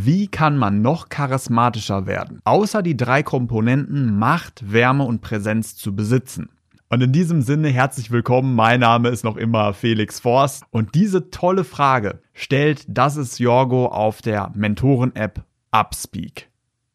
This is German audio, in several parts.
Wie kann man noch charismatischer werden, außer die drei Komponenten Macht, Wärme und Präsenz zu besitzen? Und in diesem Sinne herzlich willkommen. Mein Name ist noch immer Felix Forst. Und diese tolle Frage stellt Das ist Jorgo auf der Mentoren-App Upspeak.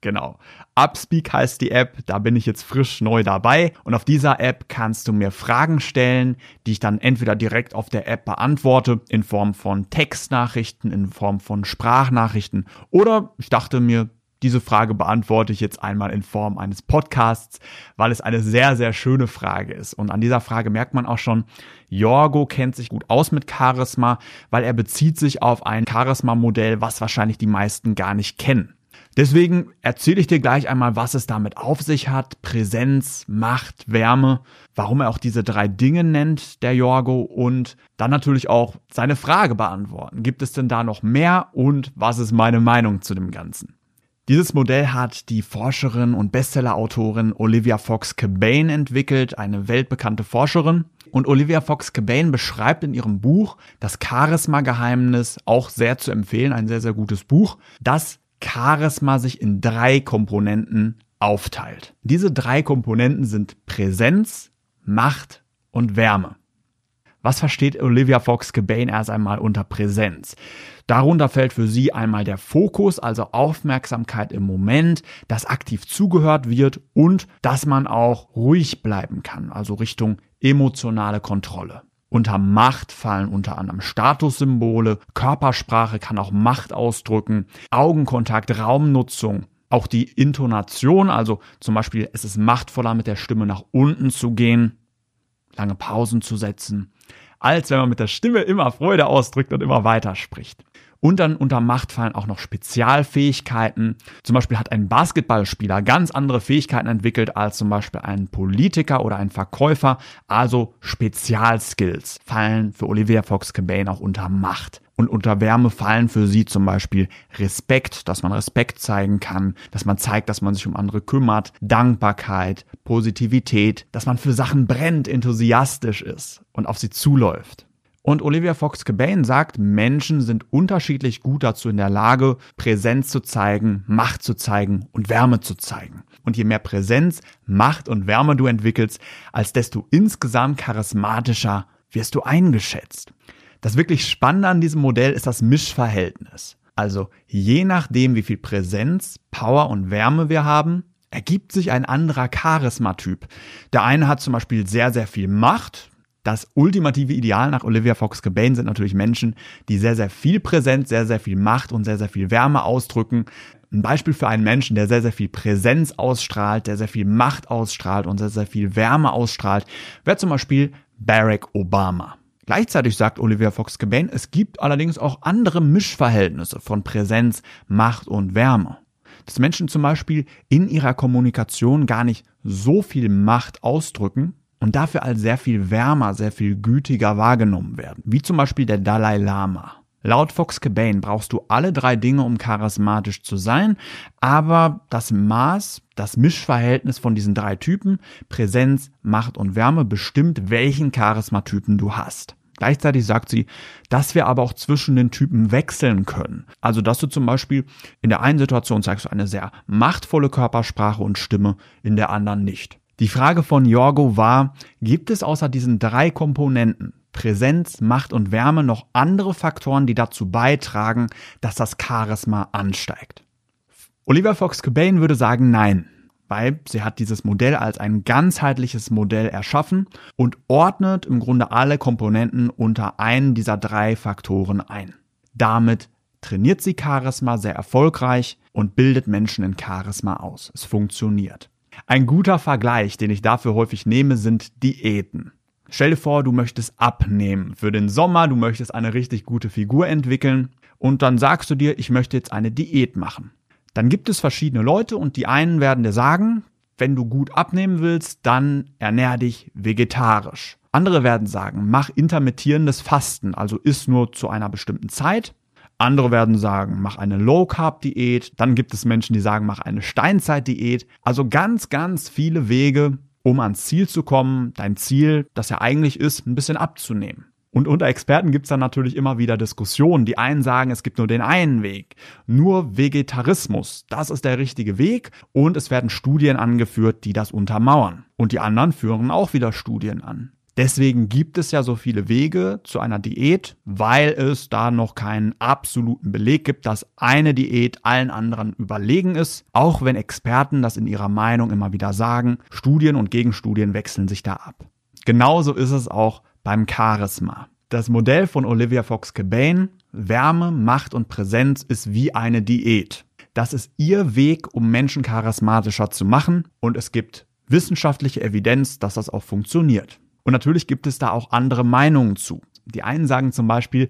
Genau. Upspeak heißt die App, da bin ich jetzt frisch neu dabei und auf dieser App kannst du mir Fragen stellen, die ich dann entweder direkt auf der App beantworte, in Form von Textnachrichten, in Form von Sprachnachrichten oder ich dachte mir, diese Frage beantworte ich jetzt einmal in Form eines Podcasts, weil es eine sehr, sehr schöne Frage ist. Und an dieser Frage merkt man auch schon, Jorgo kennt sich gut aus mit Charisma, weil er bezieht sich auf ein Charisma-Modell, was wahrscheinlich die meisten gar nicht kennen. Deswegen erzähle ich dir gleich einmal, was es damit auf sich hat. Präsenz, Macht, Wärme, warum er auch diese drei Dinge nennt, der Jorgo, und dann natürlich auch seine Frage beantworten. Gibt es denn da noch mehr und was ist meine Meinung zu dem Ganzen? Dieses Modell hat die Forscherin und Bestsellerautorin Olivia Fox Cabane entwickelt, eine weltbekannte Forscherin. Und Olivia Fox Cabane beschreibt in ihrem Buch das Charisma-Geheimnis, auch sehr zu empfehlen, ein sehr, sehr gutes Buch, dass Charisma sich in drei Komponenten aufteilt. Diese drei Komponenten sind Präsenz, Macht und Wärme. Was versteht Olivia Fox Cabane erst einmal unter Präsenz? Darunter fällt für sie einmal der Fokus, also Aufmerksamkeit im Moment, dass aktiv zugehört wird und dass man auch ruhig bleiben kann, also Richtung emotionale Kontrolle. Unter Macht fallen unter anderem Statussymbole, Körpersprache kann auch Macht ausdrücken, Augenkontakt, Raumnutzung, auch die Intonation, also zum Beispiel es ist machtvoller mit der Stimme nach unten zu gehen, lange Pausen zu setzen, als wenn man mit der Stimme immer Freude ausdrückt und immer weiter spricht. Und dann unter Macht fallen auch noch Spezialfähigkeiten. Zum Beispiel hat ein Basketballspieler ganz andere Fähigkeiten entwickelt als zum Beispiel ein Politiker oder ein Verkäufer. Also Spezialskills fallen für Olivia Fox Cabane auch unter Macht. Und unter Wärme fallen für sie zum Beispiel Respekt, dass man Respekt zeigen kann, dass man zeigt, dass man sich um andere kümmert, Dankbarkeit, Positivität, dass man für Sachen brennt, enthusiastisch ist und auf sie zuläuft. Und Olivia Fox Cabane sagt, Menschen sind unterschiedlich gut dazu in der Lage, Präsenz zu zeigen, Macht zu zeigen und Wärme zu zeigen. Und je mehr Präsenz, Macht und Wärme du entwickelst, als desto insgesamt charismatischer wirst du eingeschätzt. Das wirklich Spannende an diesem Modell ist das Mischverhältnis. Also je nachdem, wie viel Präsenz, Power und Wärme wir haben, ergibt sich ein anderer Charismatyp. Der eine hat zum Beispiel sehr, sehr viel Macht, das ultimative Ideal nach Olivia Fox Cabane sind natürlich Menschen, die sehr, sehr viel Präsenz, sehr, sehr viel Macht und sehr, sehr viel Wärme ausdrücken. Ein Beispiel für einen Menschen, der sehr, sehr viel Präsenz ausstrahlt, der sehr viel Macht ausstrahlt und sehr, sehr viel Wärme ausstrahlt, wäre zum Beispiel Barack Obama. Gleichzeitig sagt Olivia Fox Cabane, es gibt allerdings auch andere Mischverhältnisse von Präsenz, Macht und Wärme. Dass Menschen zum Beispiel in ihrer Kommunikation gar nicht so viel Macht ausdrücken, und dafür als sehr viel wärmer, sehr viel gütiger wahrgenommen werden, wie zum Beispiel der Dalai Lama. Laut Fox Cabane brauchst du alle drei Dinge, um charismatisch zu sein, aber das Maß, das Mischverhältnis von diesen drei Typen, Präsenz, Macht und Wärme, bestimmt, welchen Charismatypen du hast. Gleichzeitig sagt sie, dass wir aber auch zwischen den Typen wechseln können. Also, dass du zum Beispiel in der einen Situation zeigst du eine sehr machtvolle Körpersprache und Stimme, in der anderen nicht. Die Frage von Jorgo war, gibt es außer diesen drei Komponenten Präsenz, Macht und Wärme noch andere Faktoren, die dazu beitragen, dass das Charisma ansteigt? Oliver Fox Cabane würde sagen nein, weil sie hat dieses Modell als ein ganzheitliches Modell erschaffen und ordnet im Grunde alle Komponenten unter einen dieser drei Faktoren ein. Damit trainiert sie Charisma sehr erfolgreich und bildet Menschen in Charisma aus. Es funktioniert. Ein guter Vergleich, den ich dafür häufig nehme, sind Diäten. Stell dir vor, du möchtest abnehmen für den Sommer, du möchtest eine richtig gute Figur entwickeln und dann sagst du dir, ich möchte jetzt eine Diät machen. Dann gibt es verschiedene Leute und die einen werden dir sagen, wenn du gut abnehmen willst, dann ernähr dich vegetarisch. Andere werden sagen, mach intermittierendes Fasten, also isst nur zu einer bestimmten Zeit andere werden sagen, mach eine Low Carb Diät. Dann gibt es Menschen, die sagen, mach eine Steinzeit Diät. Also ganz, ganz viele Wege, um ans Ziel zu kommen. Dein Ziel, das ja eigentlich ist, ein bisschen abzunehmen. Und unter Experten gibt es dann natürlich immer wieder Diskussionen. Die einen sagen, es gibt nur den einen Weg. Nur Vegetarismus, das ist der richtige Weg. Und es werden Studien angeführt, die das untermauern. Und die anderen führen auch wieder Studien an. Deswegen gibt es ja so viele Wege zu einer Diät, weil es da noch keinen absoluten Beleg gibt, dass eine Diät allen anderen überlegen ist, auch wenn Experten das in ihrer Meinung immer wieder sagen. Studien und Gegenstudien wechseln sich da ab. Genauso ist es auch beim Charisma. Das Modell von Olivia Fox Cabane, Wärme, Macht und Präsenz ist wie eine Diät. Das ist ihr Weg, um Menschen charismatischer zu machen und es gibt wissenschaftliche Evidenz, dass das auch funktioniert. Und natürlich gibt es da auch andere Meinungen zu. Die einen sagen zum Beispiel,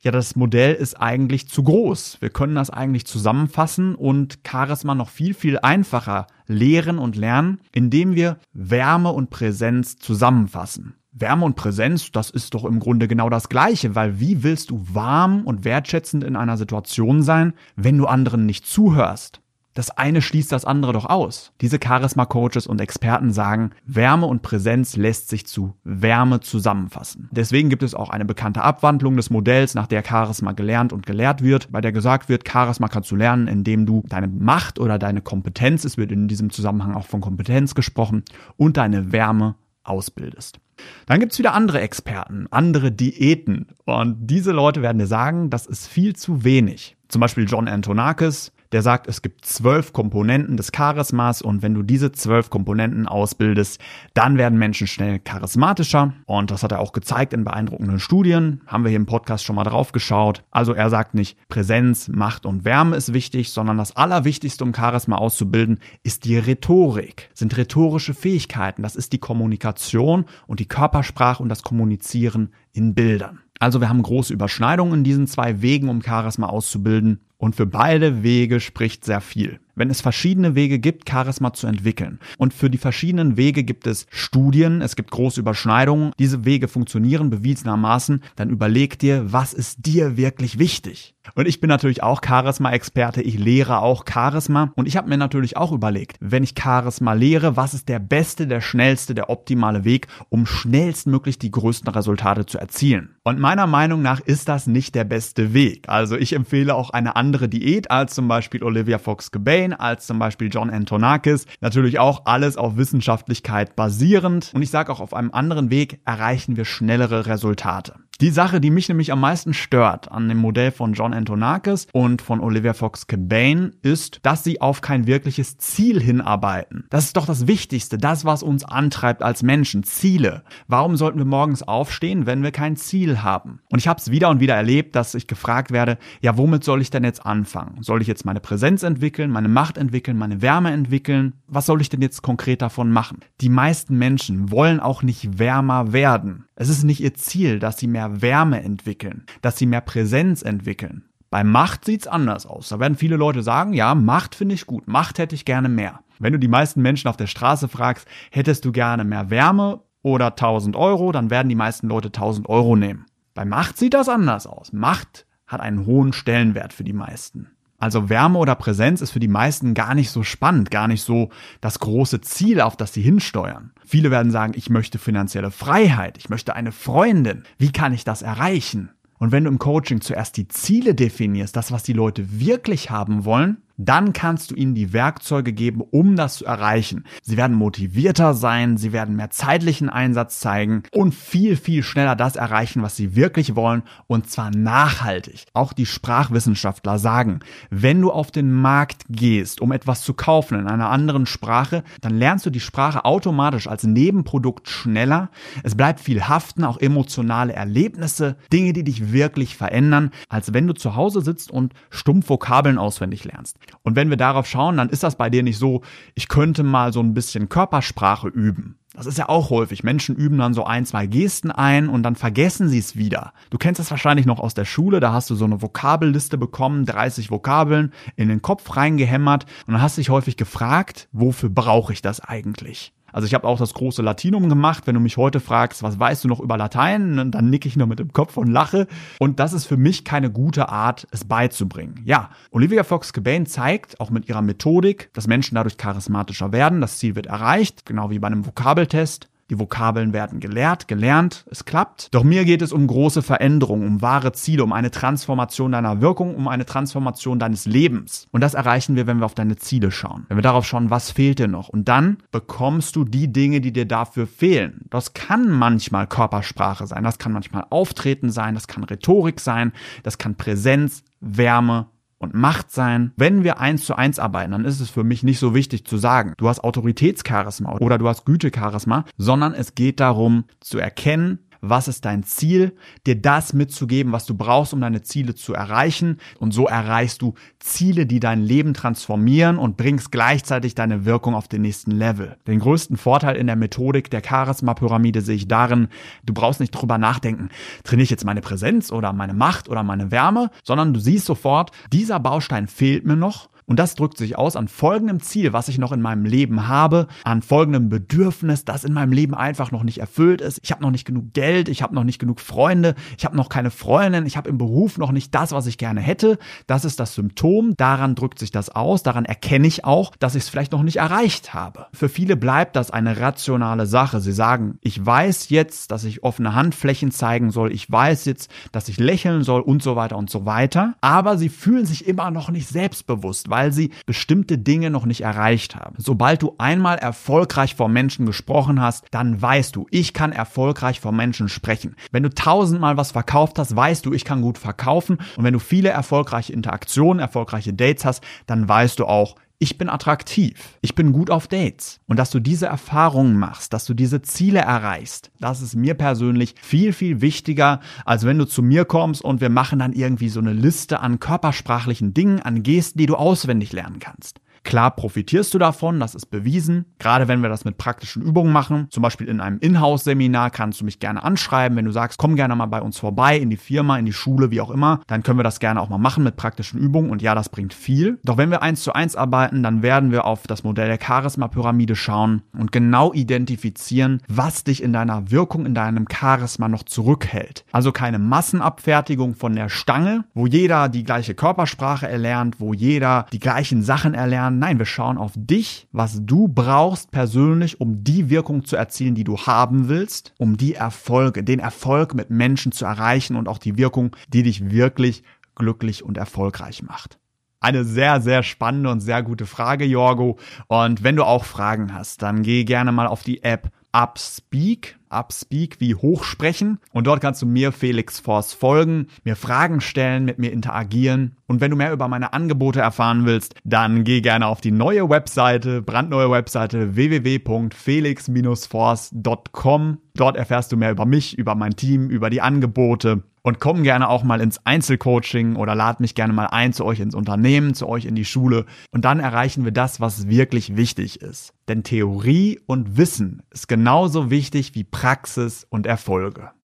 ja, das Modell ist eigentlich zu groß. Wir können das eigentlich zusammenfassen und Charisma noch viel, viel einfacher lehren und lernen, indem wir Wärme und Präsenz zusammenfassen. Wärme und Präsenz, das ist doch im Grunde genau das Gleiche, weil wie willst du warm und wertschätzend in einer Situation sein, wenn du anderen nicht zuhörst? Das eine schließt das andere doch aus. Diese Charisma-Coaches und Experten sagen, Wärme und Präsenz lässt sich zu Wärme zusammenfassen. Deswegen gibt es auch eine bekannte Abwandlung des Modells, nach der Charisma gelernt und gelehrt wird, bei der gesagt wird, Charisma kannst du lernen, indem du deine Macht oder deine Kompetenz, es wird in diesem Zusammenhang auch von Kompetenz gesprochen, und deine Wärme ausbildest. Dann gibt's wieder andere Experten, andere Diäten. Und diese Leute werden dir sagen, das ist viel zu wenig. Zum Beispiel John Antonakis, der sagt, es gibt zwölf Komponenten des Charismas und wenn du diese zwölf Komponenten ausbildest, dann werden Menschen schnell charismatischer und das hat er auch gezeigt in beeindruckenden Studien, haben wir hier im Podcast schon mal drauf geschaut. Also er sagt nicht, Präsenz, Macht und Wärme ist wichtig, sondern das Allerwichtigste, um Charisma auszubilden, ist die Rhetorik, sind rhetorische Fähigkeiten, das ist die Kommunikation und die Körpersprache und das Kommunizieren in Bildern. Also wir haben große Überschneidungen in diesen zwei Wegen, um Charisma auszubilden. Und für beide Wege spricht sehr viel wenn es verschiedene Wege gibt, Charisma zu entwickeln. Und für die verschiedenen Wege gibt es Studien, es gibt große Überschneidungen. Diese Wege funktionieren bewiesenermaßen. Dann überleg dir, was ist dir wirklich wichtig? Und ich bin natürlich auch Charisma-Experte. Ich lehre auch Charisma. Und ich habe mir natürlich auch überlegt, wenn ich Charisma lehre, was ist der beste, der schnellste, der optimale Weg, um schnellstmöglich die größten Resultate zu erzielen. Und meiner Meinung nach ist das nicht der beste Weg. Also ich empfehle auch eine andere Diät als zum Beispiel Olivia Fox-Cabane Brain als zum Beispiel John Antonakis. Natürlich auch alles auf Wissenschaftlichkeit basierend. Und ich sage auch, auf einem anderen Weg erreichen wir schnellere Resultate. Die Sache, die mich nämlich am meisten stört an dem Modell von John Antonakis und von Olivia Fox Cabane, ist, dass sie auf kein wirkliches Ziel hinarbeiten. Das ist doch das Wichtigste, das, was uns antreibt als Menschen, Ziele. Warum sollten wir morgens aufstehen, wenn wir kein Ziel haben? Und ich habe es wieder und wieder erlebt, dass ich gefragt werde, ja, womit soll ich denn jetzt anfangen? Soll ich jetzt meine Präsenz entwickeln, meine Macht entwickeln, meine Wärme entwickeln? Was soll ich denn jetzt konkret davon machen? Die meisten Menschen wollen auch nicht wärmer werden. Es ist nicht ihr Ziel, dass sie mehr Wärme entwickeln, dass sie mehr Präsenz entwickeln. Bei Macht sieht's anders aus. Da werden viele Leute sagen, ja, Macht finde ich gut, Macht hätte ich gerne mehr. Wenn du die meisten Menschen auf der Straße fragst, hättest du gerne mehr Wärme oder 1000 Euro, dann werden die meisten Leute 1000 Euro nehmen. Bei Macht sieht das anders aus. Macht hat einen hohen Stellenwert für die meisten. Also Wärme oder Präsenz ist für die meisten gar nicht so spannend, gar nicht so das große Ziel, auf das sie hinsteuern. Viele werden sagen, ich möchte finanzielle Freiheit, ich möchte eine Freundin. Wie kann ich das erreichen? Und wenn du im Coaching zuerst die Ziele definierst, das, was die Leute wirklich haben wollen, dann kannst du ihnen die Werkzeuge geben, um das zu erreichen. Sie werden motivierter sein, sie werden mehr zeitlichen Einsatz zeigen und viel, viel schneller das erreichen, was sie wirklich wollen und zwar nachhaltig. Auch die Sprachwissenschaftler sagen, wenn du auf den Markt gehst, um etwas zu kaufen in einer anderen Sprache, dann lernst du die Sprache automatisch als Nebenprodukt schneller. Es bleibt viel haften, auch emotionale Erlebnisse, Dinge, die dich wirklich verändern, als wenn du zu Hause sitzt und stumpf Vokabeln auswendig lernst. Und wenn wir darauf schauen, dann ist das bei dir nicht so, ich könnte mal so ein bisschen Körpersprache üben. Das ist ja auch häufig. Menschen üben dann so ein, zwei Gesten ein und dann vergessen sie es wieder. Du kennst das wahrscheinlich noch aus der Schule, da hast du so eine Vokabelliste bekommen, 30 Vokabeln in den Kopf reingehämmert und dann hast dich häufig gefragt, wofür brauche ich das eigentlich? Also ich habe auch das große Latinum gemacht. Wenn du mich heute fragst, was weißt du noch über Latein, dann nicke ich nur mit dem Kopf und lache. Und das ist für mich keine gute Art, es beizubringen. Ja, Olivia Fox-Cabane zeigt auch mit ihrer Methodik, dass Menschen dadurch charismatischer werden. Das Ziel wird erreicht, genau wie bei einem Vokabeltest. Die Vokabeln werden gelehrt, gelernt, es klappt. Doch mir geht es um große Veränderungen, um wahre Ziele, um eine Transformation deiner Wirkung, um eine Transformation deines Lebens. Und das erreichen wir, wenn wir auf deine Ziele schauen. Wenn wir darauf schauen, was fehlt dir noch. Und dann bekommst du die Dinge, die dir dafür fehlen. Das kann manchmal Körpersprache sein, das kann manchmal Auftreten sein, das kann Rhetorik sein, das kann Präsenz, Wärme und Macht sein. Wenn wir eins zu eins arbeiten, dann ist es für mich nicht so wichtig zu sagen, du hast Autoritätscharisma oder du hast Gütecharisma, sondern es geht darum zu erkennen, was ist dein Ziel, dir das mitzugeben, was du brauchst, um deine Ziele zu erreichen. Und so erreichst du Ziele, die dein Leben transformieren und bringst gleichzeitig deine Wirkung auf den nächsten Level. Den größten Vorteil in der Methodik der Charisma-Pyramide sehe ich darin, du brauchst nicht drüber nachdenken, trainiere ich jetzt meine Präsenz oder meine Macht oder meine Wärme, sondern du siehst sofort, dieser Baustein fehlt mir noch und das drückt sich aus an folgendem Ziel, was ich noch in meinem Leben habe, an folgendem Bedürfnis, das in meinem Leben einfach noch nicht erfüllt ist. Ich habe noch nicht genug Geld, ich habe noch nicht genug Freunde, ich habe noch keine Freundin, ich habe im Beruf noch nicht das, was ich gerne hätte. Das ist das Symptom, daran drückt sich das aus, daran erkenne ich auch, dass ich es vielleicht noch nicht erreicht habe. Für viele bleibt das eine rationale Sache. Sie sagen, ich weiß jetzt, dass ich offene Handflächen zeigen soll, ich weiß jetzt, dass ich lächeln soll und so weiter und so weiter, aber sie fühlen sich immer noch nicht selbstbewusst, weil weil sie bestimmte Dinge noch nicht erreicht haben. Sobald du einmal erfolgreich vor Menschen gesprochen hast, dann weißt du, ich kann erfolgreich vor Menschen sprechen. Wenn du tausendmal was verkauft hast, weißt du, ich kann gut verkaufen. Und wenn du viele erfolgreiche Interaktionen, erfolgreiche Dates hast, dann weißt du auch, ich bin attraktiv, ich bin gut auf Dates. Und dass du diese Erfahrungen machst, dass du diese Ziele erreichst, das ist mir persönlich viel, viel wichtiger, als wenn du zu mir kommst und wir machen dann irgendwie so eine Liste an körpersprachlichen Dingen, an Gesten, die du auswendig lernen kannst. Klar profitierst du davon, das ist bewiesen. Gerade wenn wir das mit praktischen Übungen machen, zum Beispiel in einem Inhouse-Seminar, kannst du mich gerne anschreiben, wenn du sagst, komm gerne mal bei uns vorbei, in die Firma, in die Schule, wie auch immer, dann können wir das gerne auch mal machen mit praktischen Übungen und ja, das bringt viel. Doch wenn wir eins zu eins arbeiten, dann werden wir auf das Modell der Charisma-Pyramide schauen und genau identifizieren, was dich in deiner Wirkung, in deinem Charisma noch zurückhält. Also keine Massenabfertigung von der Stange, wo jeder die gleiche Körpersprache erlernt, wo jeder die gleichen Sachen erlernt, lernen. Nein, wir schauen auf dich, was du brauchst persönlich, um die Wirkung zu erzielen, die du haben willst, um die Erfolge, den Erfolg mit Menschen zu erreichen und auch die Wirkung, die dich wirklich glücklich und erfolgreich macht. Eine sehr, sehr spannende und sehr gute Frage, Jorgo. Und wenn du auch Fragen hast, dann geh gerne mal auf die App Upspeak. Upspeak wie hochsprechen. Und dort kannst du mir, Felix Force, folgen, mir Fragen stellen, mit mir interagieren. Und wenn du mehr über meine Angebote erfahren willst, dann geh gerne auf die neue Webseite, brandneue Webseite www.felix-force.com. Dort erfährst du mehr über mich, über mein Team, über die Angebote und komm gerne auch mal ins Einzelcoaching oder lad mich gerne mal ein zu euch ins Unternehmen, zu euch in die Schule und dann erreichen wir das, was wirklich wichtig ist. Denn Theorie und Wissen ist genauso wichtig wie Praxis und Erfolge.